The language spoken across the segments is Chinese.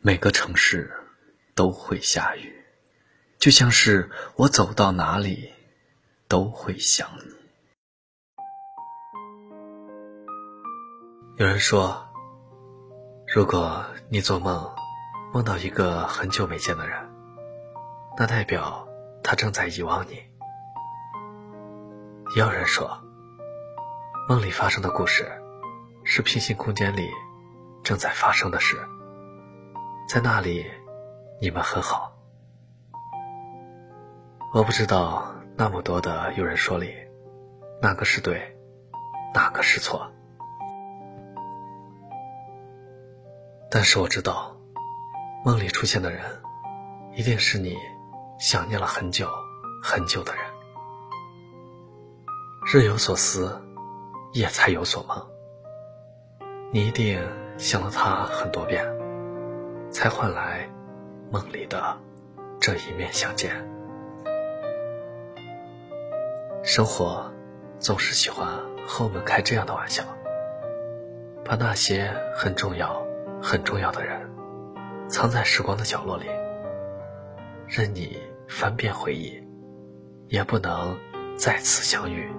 每个城市都会下雨，就像是我走到哪里都会想你。有人说，如果你做梦梦到一个很久没见的人，那代表他正在遗忘你。也有人说，梦里发生的故事是平行空间里正在发生的事。在那里，你们很好。我不知道那么多的有人说理，哪个是对，哪个是错。但是我知道，梦里出现的人，一定是你想念了很久很久的人。日有所思，夜才有所梦。你一定想了他很多遍。才换来梦里的这一面相见。生活总是喜欢和我们开这样的玩笑，把那些很重要、很重要的人藏在时光的角落里，任你翻遍回忆，也不能再次相遇。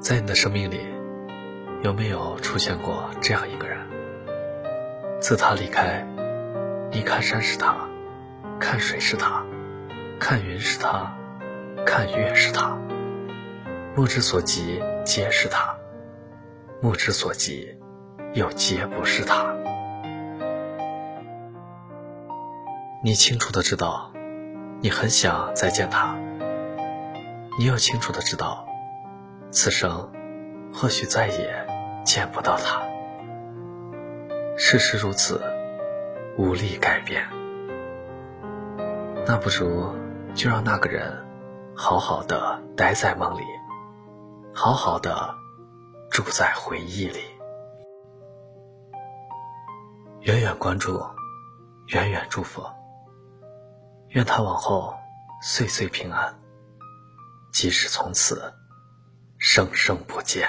在你的生命里，有没有出现过这样一个人？自他离开，你看山是他，看水是他，看云是他，看月是他。目之所及皆是他，目之所及又皆不是他。你清楚的知道，你很想再见他。你又清楚的知道，此生或许再也见不到他。事实如此，无力改变。那不如就让那个人好好的待在梦里，好好的住在回忆里。远远关注，远远祝福。愿他往后岁岁平安，即使从此生生不见。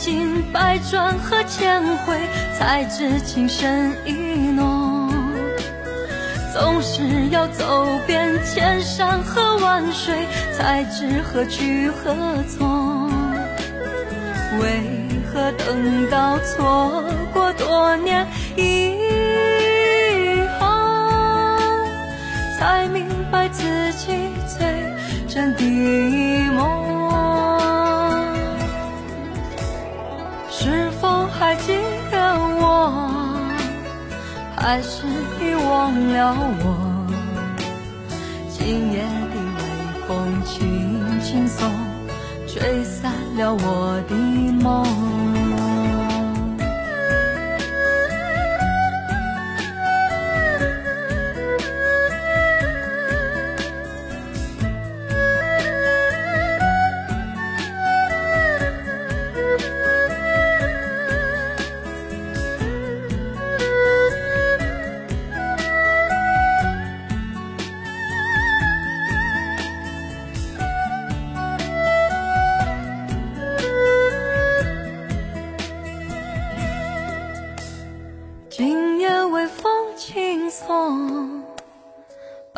经百转和千回，才知情深意浓。总是要走遍千山和万水，才知何去何从。为何等到错过多年以后，才明白自己最真的梦？还记得我，还是遗忘了我？今夜的微风轻轻送，吹散了我的梦。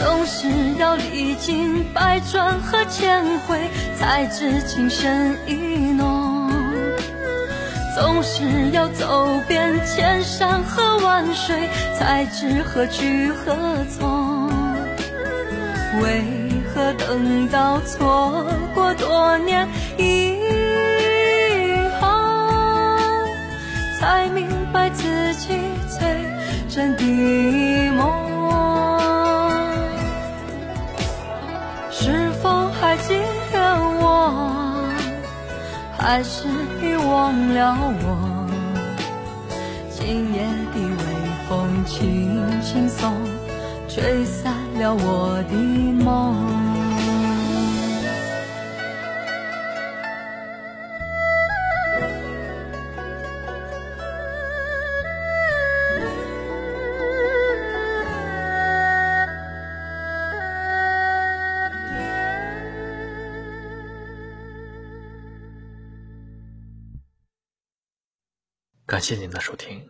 总是要历经百转和千回，才知情深意浓。总是要走遍千山和万水，才知何去何从。为何等到错过多年以后，才明白自己最真的梦？还是遗忘了我？今夜的微风轻轻送，吹散了我的梦。感谢您的收听，